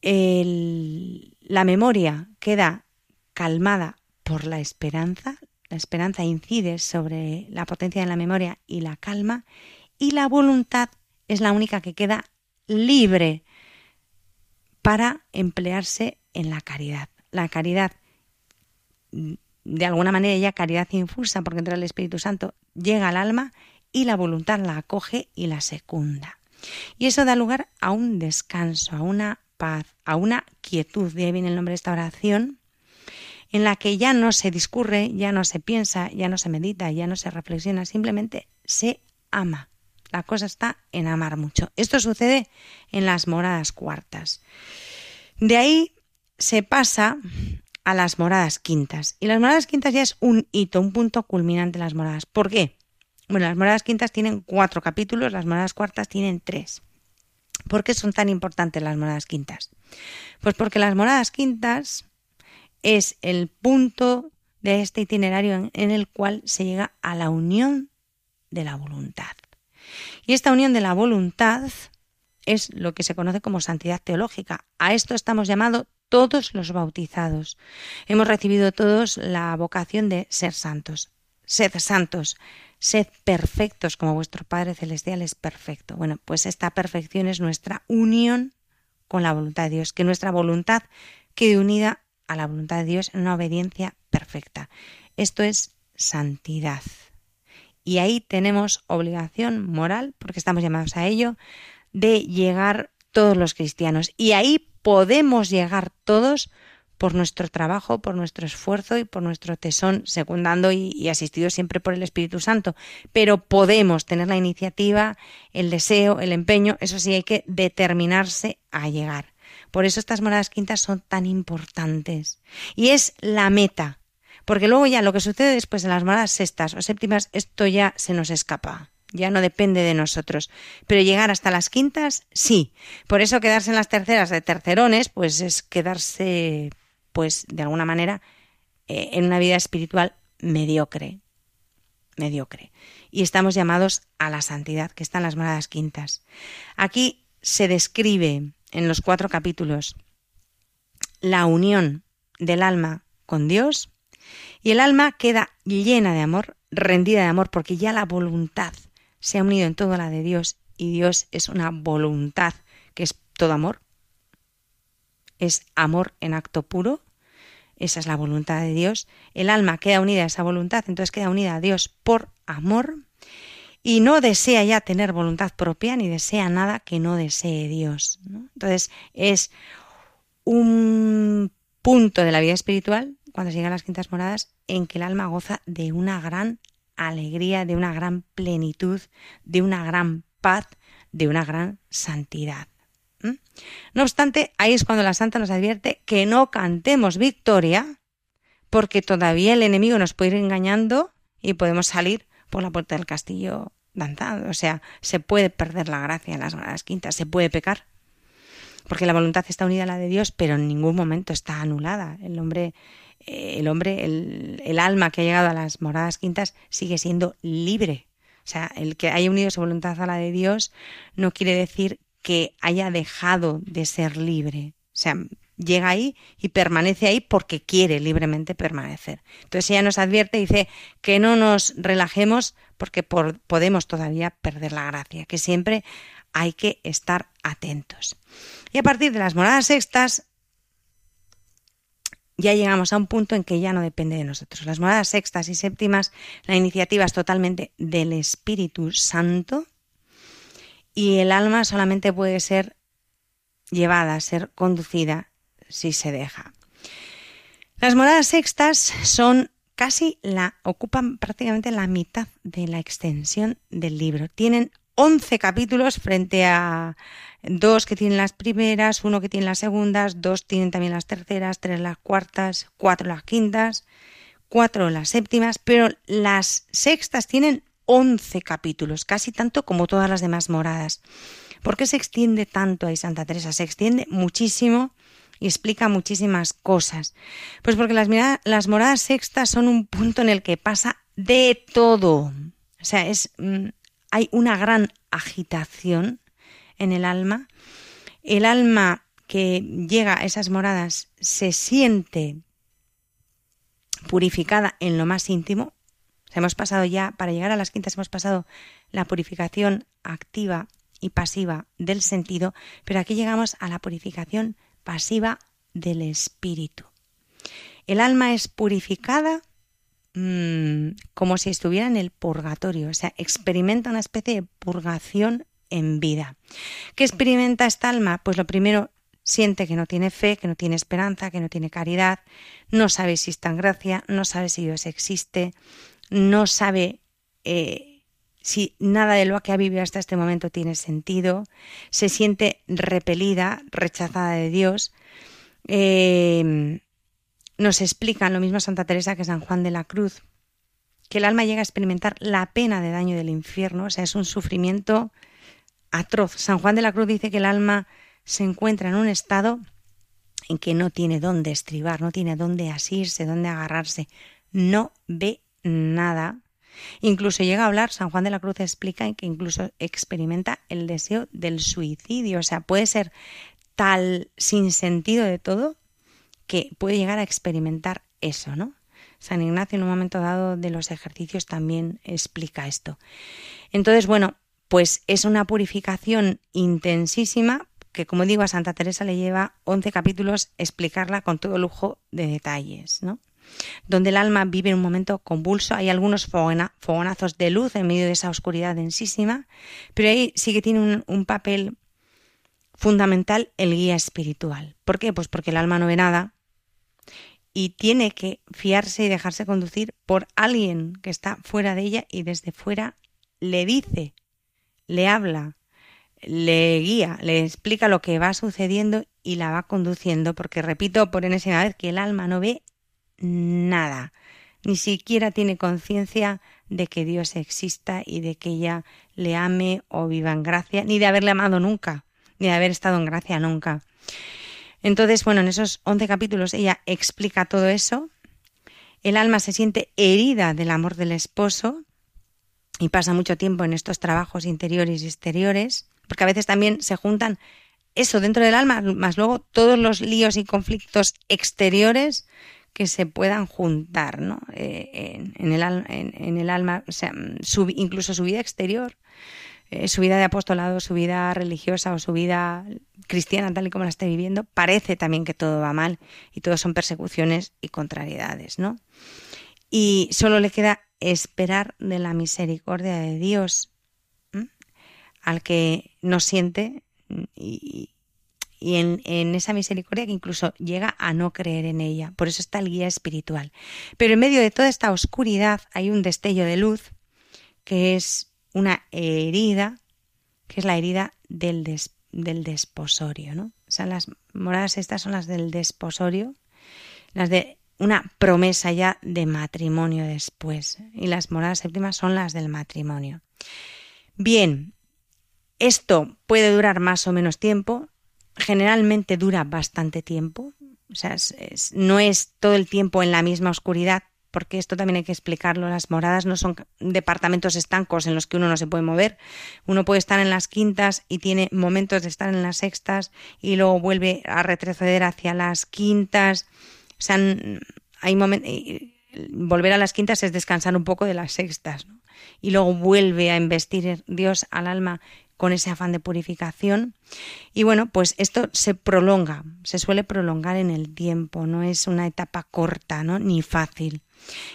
El, la memoria queda calmada por la esperanza. La esperanza incide sobre la potencia de la memoria y la calma. Y la voluntad es la única que queda libre para emplearse en la caridad. La caridad, de alguna manera ya caridad infusa, porque entra el Espíritu Santo, llega al alma y la voluntad la acoge y la secunda. Y eso da lugar a un descanso, a una paz, a una quietud. De ahí viene el nombre de esta oración, en la que ya no se discurre, ya no se piensa, ya no se medita, ya no se reflexiona, simplemente se ama. La cosa está en amar mucho. Esto sucede en las moradas cuartas. De ahí se pasa a las moradas quintas. Y las moradas quintas ya es un hito, un punto culminante de las moradas. ¿Por qué? Bueno, las moradas quintas tienen cuatro capítulos, las moradas cuartas tienen tres. ¿Por qué son tan importantes las moradas quintas? Pues porque las moradas quintas es el punto de este itinerario en, el cual se llega a la unión de la voluntad. Y esta unión de la voluntad es lo que se conoce como santidad teológica. A esto estamos llamados todos los bautizados. Hemos recibido todos la vocación de ser santos. Sed santos, sed perfectos como vuestro Padre Celestial es perfecto. Bueno, pues esta perfección es nuestra unión con la voluntad de Dios, que nuestra voluntad quede unida a la voluntad de Dios en una obediencia perfecta. Esto es santidad. Y ahí tenemos obligación moral, porque estamos llamados a ello, de llegar todos los cristianos. Y ahí podemos llegar todos por nuestro trabajo, por nuestro esfuerzo y por nuestro tesón, secundando y, y, asistido siempre por el Espíritu Santo. Pero podemos tener la iniciativa, el deseo, el empeño, eso sí, hay que determinarse a llegar. Por eso estas moradas quintas son tan importantes. Y es la meta, porque luego ya lo que sucede después de las moradas sextas o séptimas, esto ya se nos escapa ya no depende de nosotros. Pero llegar hasta las quintas, sí. Por eso quedarse en las terceras de tercerones, pues es quedarse, pues de alguna manera, eh, en una vida espiritual mediocre. Mediocre. Y estamos llamados a la santidad, que están las moradas quintas. Aquí se describe en los cuatro capítulos la unión del alma con Dios y el alma queda llena de amor, rendida de amor, porque ya la voluntad se ha unido en toda la de Dios y Dios es una voluntad que es todo amor. Es amor en acto puro. Esa es la voluntad de Dios. El alma queda unida a esa voluntad, entonces queda unida a Dios por amor y no desea ya tener voluntad propia ni desea nada que no desee Dios. Entonces es un punto de la vida espiritual, cuando se llegan las quintas moradas, en que el alma goza de una gran alegría, de una gran plenitud, de una gran paz, de una gran santidad. No obstante, ahí es cuando la santa nos advierte que no cantemos victoria, porque todavía el enemigo nos puede ir engañando y podemos salir por la puerta del castillo danzando. O sea, se puede perder la gracia en las gradas quintas, se puede pecar. Porque la voluntad está unida a la de Dios, pero en ningún momento está anulada. El hombre eh, el hombre, el, el, alma que ha llegado a las moradas quintas sigue siendo libre. O sea, el que haya unido su voluntad a la de Dios no quiere decir que haya dejado de ser libre. O sea, llega ahí y permanece ahí porque quiere libremente permanecer. Entonces ella nos advierte y dice que no nos relajemos porque por, podemos todavía perder la gracia, que siempre hay que estar atentos. Y a partir de las moradas sextas ya llegamos a un punto en que ya no depende de nosotros. Las moradas sextas y séptimas, la iniciativa es totalmente del Espíritu Santo y el alma solamente puede ser llevada, ser conducida si se deja. Las moradas sextas son casi la ocupan prácticamente la mitad de la extensión del libro. Tienen 11 capítulos frente a dos que tienen las primeras, uno que tiene las segundas, dos tienen también las terceras, tres las cuartas, cuatro las quintas, cuatro las séptimas, pero las sextas tienen 11 capítulos, casi tanto como todas las demás moradas. ¿Por qué se extiende tanto ahí Santa Teresa? Se extiende muchísimo y explica muchísimas cosas. Pues porque las, las moradas sextas son un punto en el que pasa de todo. O sea, es, mm, hay una gran agitación en el alma. El alma que llega a esas moradas se siente purificada en lo más íntimo. hemos pasado ya, para llegar a las quintas, hemos pasado la purificación activa y pasiva del sentido, pero aquí llegamos a la purificación pasiva del espíritu. El alma es purificada mmm, como si estuviera en el purgatorio, o sea, experimenta una especie de purgación en vida. ¿Qué experimenta esta alma? Pues lo primero, siente que no tiene fe, que no tiene esperanza, que no tiene caridad, no sabe si está en gracia, no sabe si Dios existe, no sabe eh, si nada de lo que ha vivido hasta este momento tiene sentido, se siente repelida, rechazada de Dios. Eh, nos explican lo mismo Santa Teresa que San Juan de la Cruz, que el alma llega a experimentar la pena de daño del infierno, o sea, es un sufrimiento atroz. San Juan de la Cruz dice que el alma se encuentra en un estado en que no tiene dónde estribar, no tiene dónde asirse, dónde agarrarse, no ve nada. Incluso llega a hablar, San Juan de la Cruz explica que incluso experimenta el deseo del suicidio, o sea, puede ser tal sin sentido de todo que puede llegar a experimentar eso, ¿no? San Ignacio en un momento dado de los ejercicios también explica esto. Entonces, bueno, pues es una purificación intensísima que, como digo, a Santa Teresa le lleva 11 capítulos explicarla con todo lujo de detalles, ¿no? Donde el alma vive en un momento convulso, hay algunos fogonazos de luz en medio de esa oscuridad densísima, pero ahí sí que tiene un, un papel fundamental el guía espiritual. ¿Por qué? Pues porque el alma no ve nada, y tiene que fiarse y dejarse conducir por alguien que está fuera de ella y desde fuera le dice, le habla, le guía, le explica lo que va sucediendo y la va conduciendo, porque repito por enésima vez que el alma no ve nada, ni siquiera tiene conciencia de que Dios exista y de que ella le ame o viva en gracia, ni de haberle amado nunca, ni de haber estado en gracia nunca. Entonces, bueno, en esos 11 capítulos ella explica todo eso. El alma se siente herida del amor del esposo y pasa mucho tiempo en estos trabajos interiores y exteriores, porque a veces también se juntan eso dentro del alma, más luego todos los líos y conflictos exteriores que se puedan juntar ¿no? Eh, en, el, alma, incluso su vida exterior. Eh, su vida de apostolado, su vida religiosa o su vida cristiana tal y como la esté viviendo, parece también que todo va mal y todo son persecuciones y contrariedades, ¿no? Y solo le queda esperar de la misericordia de Dios al que nos siente y, en, en, esa misericordia que incluso llega a no creer en ella. Por eso está el guía espiritual. Pero en medio de toda esta oscuridad hay un destello de luz que es una herida, que es la herida del, del desposorio, ¿no? O sea, las moradas estas son las del desposorio, las de una promesa ya de matrimonio después, y las moradas séptimas son las del matrimonio. Bien, esto puede durar más o menos tiempo, generalmente dura bastante tiempo, o sea, no es todo el tiempo en la misma oscuridad, porque esto también hay que explicarlo, las moradas no son departamentos estancos en los que uno no se puede mover. Uno puede estar en las quintas y tiene momentos de estar en las sextas y luego vuelve a retroceder hacia las quintas. O sea, hay volver a las quintas es descansar un poco de las sextas, Y luego vuelve a investir Dios al alma con ese afán de purificación. Y bueno, pues esto se prolonga, se suele prolongar en el tiempo, no es una etapa corta, ¿no? Ni fácil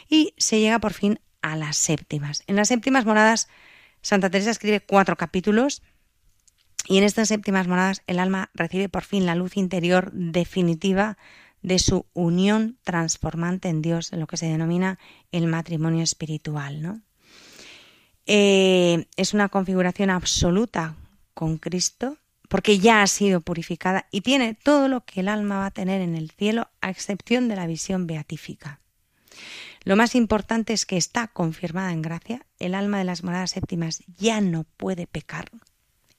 y se llega por fin a las séptimas. En las séptimas moradas, Santa Teresa escribe cuatro capítulos y en estas séptimas moradas el alma recibe por fin la luz interior definitiva de su unión transformante en Dios, en lo que se denomina el matrimonio espiritual. ¿no? Eh, es una configuración absoluta con Cristo, porque ya ha sido purificada y tiene todo lo que el alma va a tener en el cielo, a excepción de la visión beatífica. Lo más importante es que está confirmada en gracia, el alma de las moradas séptimas ya no puede pecar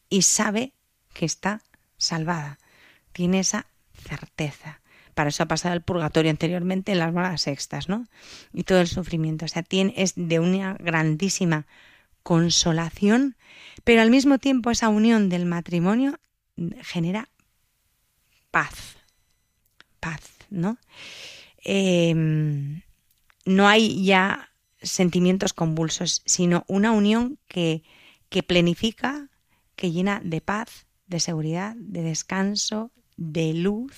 y sabe que está salvada. Tiene esa certeza. Para eso ha pasado el purgatorio anteriormente en las moradas sextas, ¿no? Y todo el sufrimiento. O sea, tiene, es de una grandísima consolación, pero al mismo tiempo esa unión del matrimonio genera paz. Paz, ¿no? Eh, no hay ya sentimientos convulsos, sino una unión que, que plenifica, que llena de paz, de seguridad, de descanso, de luz.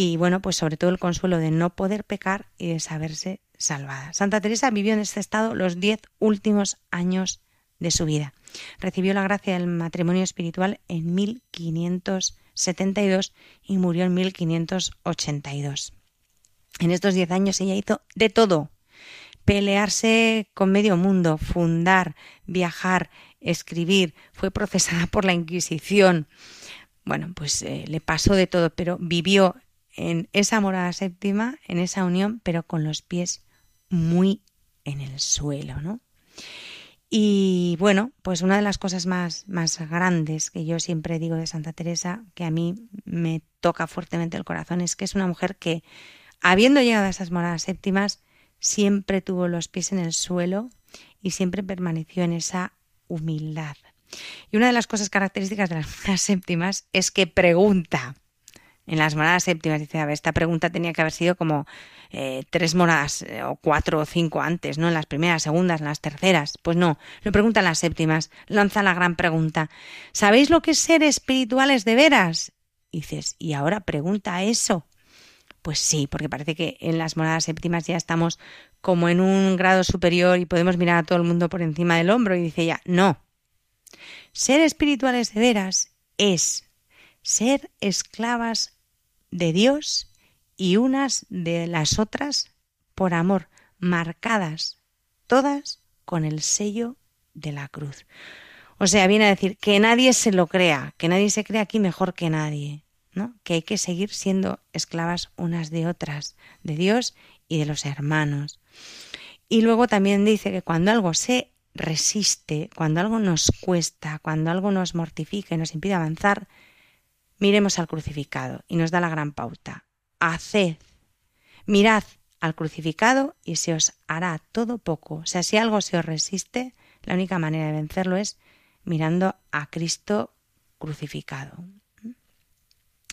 Y bueno, pues sobre todo el consuelo de no poder pecar y de saberse salvada. Santa Teresa vivió en este estado los diez últimos años de su vida. Recibió la gracia del matrimonio espiritual en 1572 y murió en 1582. En estos diez años ella hizo de todo. Pelearse con medio mundo, fundar, viajar, escribir, fue procesada por la Inquisición. Bueno, pues eh, le pasó de todo, pero vivió en esa morada séptima, en esa unión, pero con los pies muy en el suelo, ¿no? Y bueno, pues una de las cosas más, más grandes que yo siempre digo de Santa Teresa, que a mí me toca fuertemente el corazón, es que es una mujer que, habiendo llegado a esas moradas séptimas, siempre tuvo los pies en el suelo y siempre permaneció en esa humildad. Y una de las cosas características de las moradas séptimas es que pregunta. En las moradas séptimas dice, a ver, esta pregunta tenía que haber sido como eh, tres moradas eh, o cuatro o cinco antes, ¿no? En las primeras, segundas, en las terceras. Pues no, lo preguntan las séptimas, lanza la gran pregunta. ¿Sabéis lo que es ser espirituales de veras? Dices, ¿y ahora pregunta eso? Pues sí, porque parece que en las moradas séptimas ya estamos como en un grado superior y podemos mirar a todo el mundo por encima del hombro y dice ella, no. Ser espirituales de veras es ser esclavas de Dios y unas de las otras por amor, marcadas todas con el sello de la cruz. O sea, viene a decir que nadie se lo crea, que nadie se crea aquí mejor que nadie, ¿no? Que hay que seguir siendo esclavas unas de otras, de Dios y de los hermanos. Y luego también dice que cuando algo se resiste, cuando algo nos cuesta, cuando algo nos mortifica y nos impide avanzar, miremos al crucificado y nos da la gran pauta haced, mirad al crucificado y se os hará todo poco. O sea, si algo se os resiste, la única manera de vencerlo es mirando a Cristo crucificado.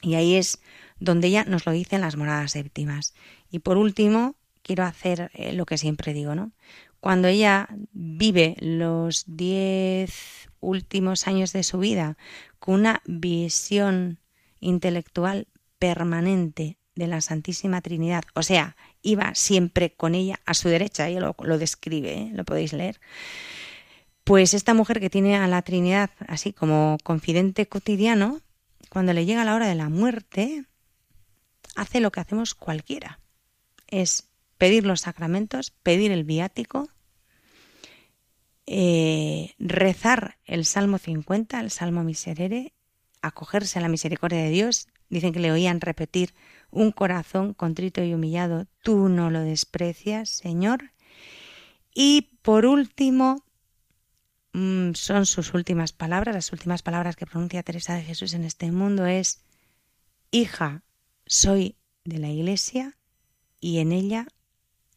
Y ahí es donde ella nos lo dice en las moradas séptimas. Y por último, quiero hacer eh, lo que siempre digo, ¿no? Cuando ella vive los diez últimos años de su vida con una visión intelectual permanente de la Santísima Trinidad, o sea, iba siempre con ella a su derecha, ella lo, lo describe, ¿eh? lo podéis leer. Pues esta mujer que tiene a la Trinidad así como confidente cotidiano, cuando le llega la hora de la muerte, hace lo que hacemos cualquiera. Es pedir los sacramentos, pedir el viático, eh, rezar el Salmo 50, el Salmo Miserere, acogerse a la misericordia de Dios. Dicen que le oían repetir un corazón contrito y humillado, tú no lo desprecias, Señor. Y por último, mm, son sus últimas palabras, las últimas palabras que pronuncia Teresa de Jesús en este mundo es, hija, soy de la Iglesia y en ella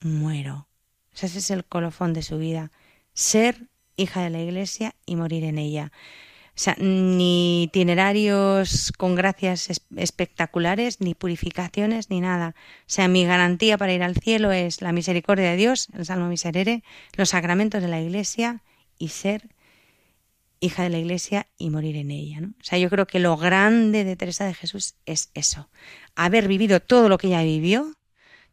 muero. ese es el colofón de su vida, ser hija de la Iglesia y morir en ella. O sea, ni itinerarios con gracias espectaculares, ni purificaciones, ni nada. O sea, mi garantía para ir al cielo es la misericordia de Dios, el Salmo Miserere, los sacramentos de la Iglesia y ser hija de la Iglesia y morir en ella. ¿no? O sea, yo creo que lo grande de Teresa de Jesús es eso, haber vivido todo lo que ella vivió,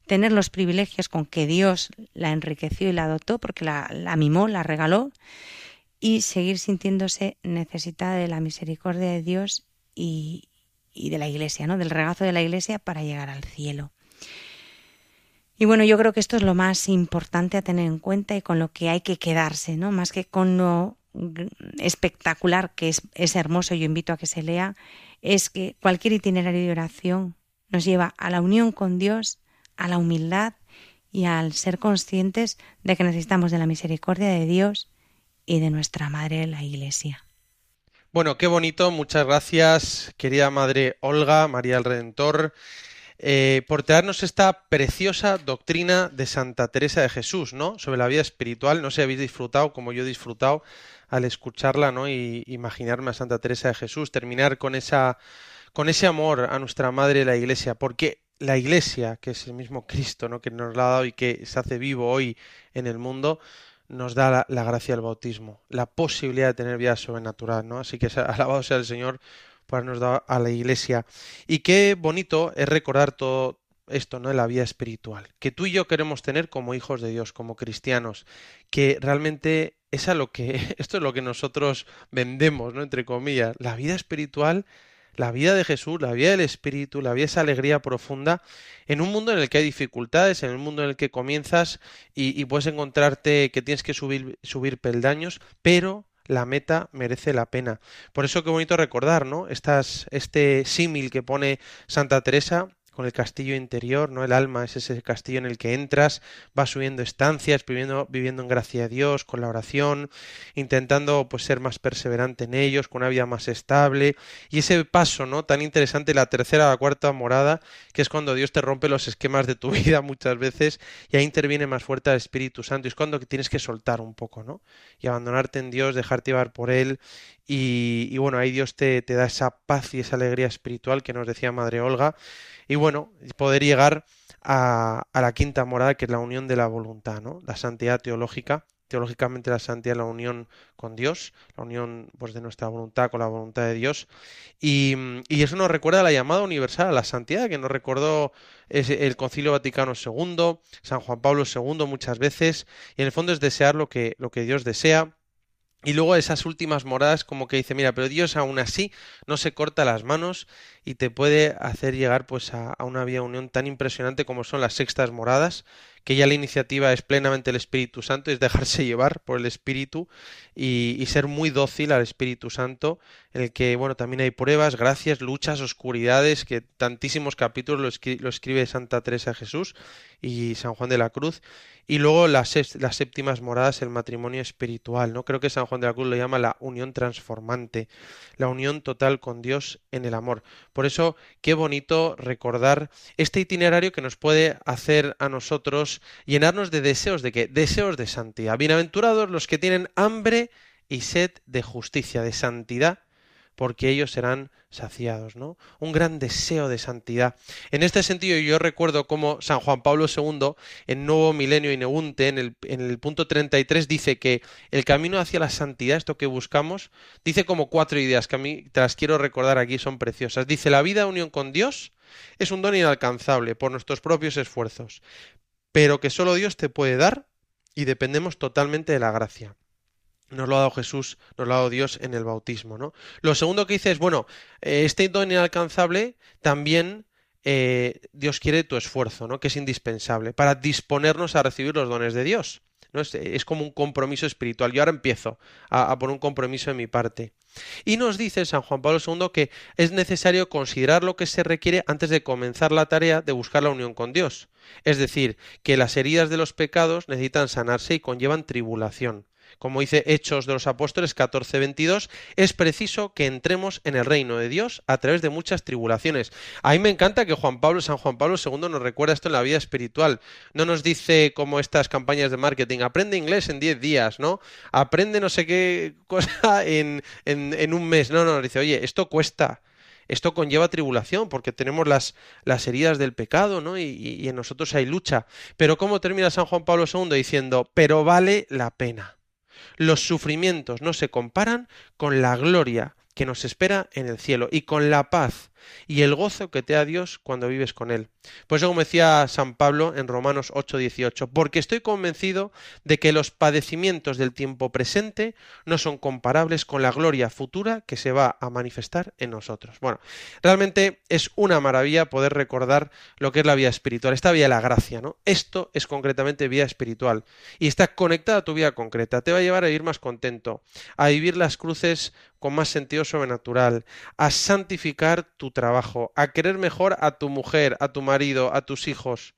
tener los privilegios con que Dios la enriqueció y la dotó, porque la, la mimó, la regaló, y seguir sintiéndose necesitada de la misericordia de Dios y, y de la Iglesia, ¿no? Del regazo de la Iglesia para llegar al cielo. Y bueno, yo creo que esto es lo más importante a tener en cuenta y con lo que hay que quedarse, ¿no? Más que con lo espectacular que es, es hermoso, yo invito a que se lea, es que cualquier itinerario de oración nos lleva a la unión con Dios, a la humildad y al ser conscientes de que necesitamos de la misericordia de Dios y de nuestra Madre la Iglesia. Bueno, qué bonito, muchas gracias, querida Madre Olga, María del Redentor, eh, por traernos esta preciosa doctrina de Santa Teresa de Jesús, ¿no? Sobre la vida espiritual. No sé si habéis disfrutado como yo he disfrutado al escucharla, ¿no? Y imaginarme a Santa Teresa de Jesús, terminar con esa con ese amor a nuestra Madre la Iglesia, porque la Iglesia, que es el mismo Cristo, ¿no? que nos la ha dado y que se hace vivo hoy en el mundo, nos da la, gracia del bautismo, la posibilidad de tener vida sobrenatural, ¿no? Así que alabado sea el Señor por habernos dado a la Iglesia. Y qué bonito es recordar todo esto, ¿no? La vida espiritual, que tú y yo queremos tener como hijos de Dios, como cristianos, que realmente es a lo que, esto es lo que nosotros vendemos, ¿no? Entre comillas, la vida espiritual la vida de Jesús, la vida del Espíritu, la vida esa alegría profunda en un mundo en el que hay dificultades, en un mundo en el que comienzas y, puedes encontrarte que tienes que subir, subir peldaños, pero la meta merece la pena. Por eso qué bonito recordar, ¿no? Estas, este símil que pone Santa Teresa con el castillo interior, ¿no? El alma es ese castillo en el que entras, vas subiendo estancias, viviendo, viviendo en gracia de Dios, con la oración, intentando pues ser más perseverante en ellos, con una vida más estable. Y ese paso, ¿no? Tan interesante, la tercera la cuarta morada, que es cuando Dios te rompe los esquemas de tu vida muchas veces y ahí interviene más fuerte el Espíritu Santo. Y es cuando tienes que soltar un poco, ¿no? Y abandonarte en Dios, dejarte llevar por Él. Y, bueno, ahí Dios te, te da esa paz y esa alegría espiritual que nos decía Madre Olga y bueno, poder llegar a, la quinta morada, que es la unión de la voluntad, ¿no? La santidad teológica. Teológicamente la santidad es la unión con Dios, la unión pues, de nuestra voluntad con la voluntad de Dios. Y, y eso nos recuerda a la llamada universal a la santidad, que nos recordó el Concilio Vaticano II, San Juan Pablo II muchas veces. Y en el fondo es desear lo que, lo que Dios desea y luego esas últimas moradas como que dice, mira, pero Dios aún así no se corta las manos y te puede hacer llegar pues a, una vía unión tan impresionante como son las sextas moradas, que ya la iniciativa es plenamente el Espíritu Santo, es dejarse llevar por el Espíritu y, ser muy dócil al Espíritu Santo, en el que, bueno, también hay pruebas, gracias, luchas, oscuridades, que tantísimos capítulos lo, escri lo escribe Santa Teresa Jesús y San Juan de la Cruz. Y luego las, las séptimas moradas, el matrimonio espiritual, ¿no? Creo que San Juan de la Cruz lo llama la unión transformante, la unión total con Dios en el amor. Por eso, qué bonito recordar este itinerario que nos puede hacer a nosotros llenarnos de deseos de qué? Deseos de santidad. Bienaventurados los que tienen hambre y sed de justicia, de santidad, porque ellos serán saciados, ¿no? Un gran deseo de santidad. En este sentido, yo recuerdo cómo San Juan Pablo II, en Nuevo Milenio y Neunte, en el, en el punto 33, dice que el camino hacia la santidad, esto que buscamos, dice como cuatro ideas que a mí te las quiero recordar aquí, son preciosas. Dice, la vida unión con Dios es un don inalcanzable por nuestros propios esfuerzos, pero que solo Dios te puede dar y dependemos totalmente de la gracia nos lo ha dado Jesús, nos lo ha dado Dios en el bautismo, ¿no? Lo segundo que dice es, bueno, este don inalcanzable también eh, Dios quiere tu esfuerzo, ¿no? Que es indispensable para disponernos a recibir los dones de Dios. ¿no? Es, como un compromiso espiritual. Yo ahora empiezo a, a poner un compromiso de mi parte. Y nos dice San Juan Pablo II que es necesario considerar lo que se requiere antes de comenzar la tarea de buscar la unión con Dios. Es decir, que las heridas de los pecados necesitan sanarse y conllevan tribulación como dice Hechos de los Apóstoles 14:22, es preciso que entremos en el reino de Dios a través de muchas tribulaciones. A mí me encanta que Juan Pablo, San Juan Pablo II nos recuerda esto en la vida espiritual. No nos dice como estas campañas de marketing, aprende inglés en 10 días, ¿no? Aprende no sé qué cosa en, un mes. No, no, nos dice, oye, esto cuesta esto conlleva tribulación porque tenemos las, las heridas del pecado, ¿no? Y, y, en nosotros hay lucha. Pero ¿cómo termina San Juan Pablo II diciendo, pero vale la pena? Los sufrimientos no se comparan con la gloria que nos espera en el cielo y con la paz y el gozo que te da Dios cuando vives con Él. Pues como decía San Pablo en Romanos 8:18, porque estoy convencido de que los padecimientos del tiempo presente no son comparables con la gloria futura que se va a manifestar en nosotros. Bueno, realmente es una maravilla poder recordar lo que es la vida espiritual, esta vida de la gracia, ¿no? Esto es concretamente vida espiritual y está conectada a tu vida concreta, te va a llevar a vivir más contento, a vivir las cruces con más sentido sobrenatural, a santificar tu trabajo, a querer mejor a tu mujer, a tu marido, a tus hijos,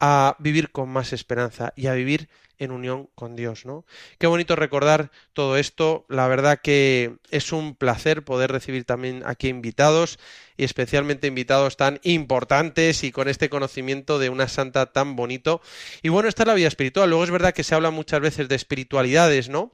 a vivir con más esperanza y a vivir en unión con Dios, ¿no? Qué bonito recordar todo esto. La verdad que es un placer poder recibir también aquí invitados y especialmente invitados tan importantes y con este conocimiento de una santa tan bonito. Y bueno, esta es la vida espiritual. Luego es verdad que se habla muchas veces de espiritualidades, ¿no?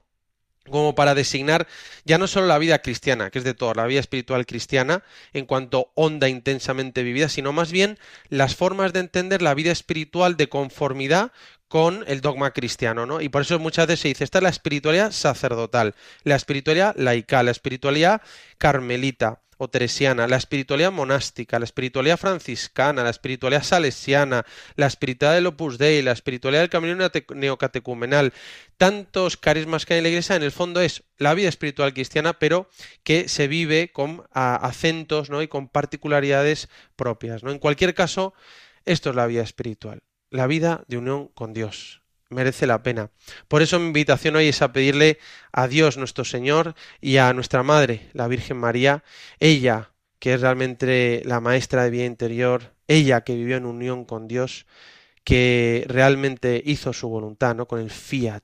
Como para designar ya no solo la vida cristiana, que es de toda la vida espiritual cristiana, en cuanto honda intensamente vivida, sino más bien las formas de entender la vida espiritual de conformidad con el dogma cristiano, ¿no? Y por eso muchas veces se dice, esta es la espiritualidad sacerdotal, la espiritualidad laical, la espiritualidad carmelita o teresiana, la espiritualidad monástica, la espiritualidad franciscana, la espiritualidad salesiana, la espiritualidad del Opus Dei, la espiritualidad del camino neocatecumenal, tantos carismas que hay en la iglesia, en el fondo es la vida espiritual cristiana, pero que se vive con acentos ¿no? y con particularidades propias. ¿no? En cualquier caso, esto es la vida espiritual, la vida de unión con Dios merece la pena. Por eso mi invitación hoy es a pedirle a Dios nuestro Señor y a nuestra Madre, la Virgen María, ella que es realmente la maestra de vida interior, ella que vivió en unión con Dios, que realmente hizo su voluntad, ¿no? Con el fiat.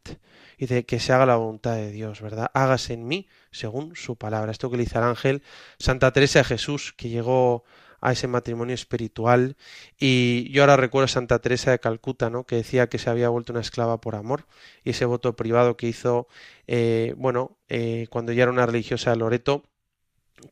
Y de que se haga la voluntad de Dios, ¿verdad? Hágase en mí según su palabra. Esto que le dice el ángel Santa Teresa de Jesús, que llegó a ese matrimonio espiritual. Y yo ahora recuerdo a Santa Teresa de Calcuta, ¿no? que decía que se había vuelto una esclava por amor, y ese voto privado que hizo, eh, bueno, eh, cuando ya era una religiosa de Loreto,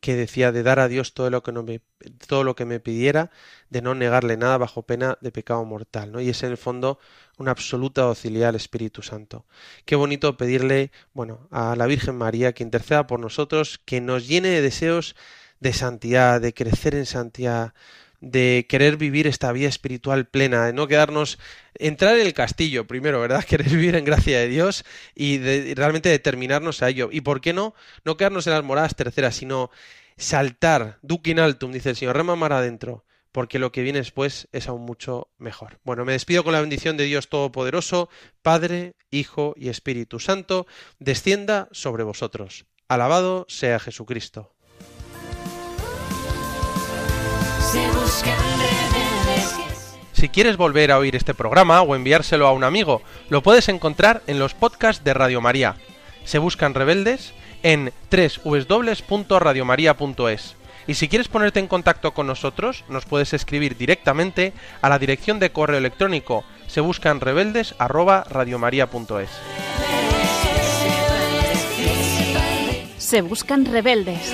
que decía de dar a Dios todo lo que no me, todo lo que me pidiera, de no negarle nada bajo pena de pecado mortal, ¿no? Y es en el fondo una absoluta docilidad al Espíritu Santo. Qué bonito pedirle, bueno, a la Virgen María que interceda por nosotros, que nos llene de deseos de santidad, de crecer en santidad, de querer vivir esta vida espiritual plena, de no quedarnos, entrar en el castillo primero, ¿verdad? Querer vivir en gracia de Dios y de, realmente determinarnos a ello. ¿Y por qué no? No quedarnos en las moradas terceras, sino saltar, duque altum, dice el Señor, rema mar adentro, porque lo que viene después es aún mucho mejor. Bueno, me despido con la bendición de Dios Todopoderoso, Padre, Hijo y Espíritu Santo, descienda sobre vosotros. Alabado sea Jesucristo. Si quieres volver a oír este programa o enviárselo a un amigo, lo puedes encontrar en los podcasts de Radio María. Se buscan rebeldes en www.radiomaria.es. Y si quieres ponerte en contacto con nosotros, nos puedes escribir directamente a la dirección de correo electrónico se buscan rebeldes Se buscan rebeldes.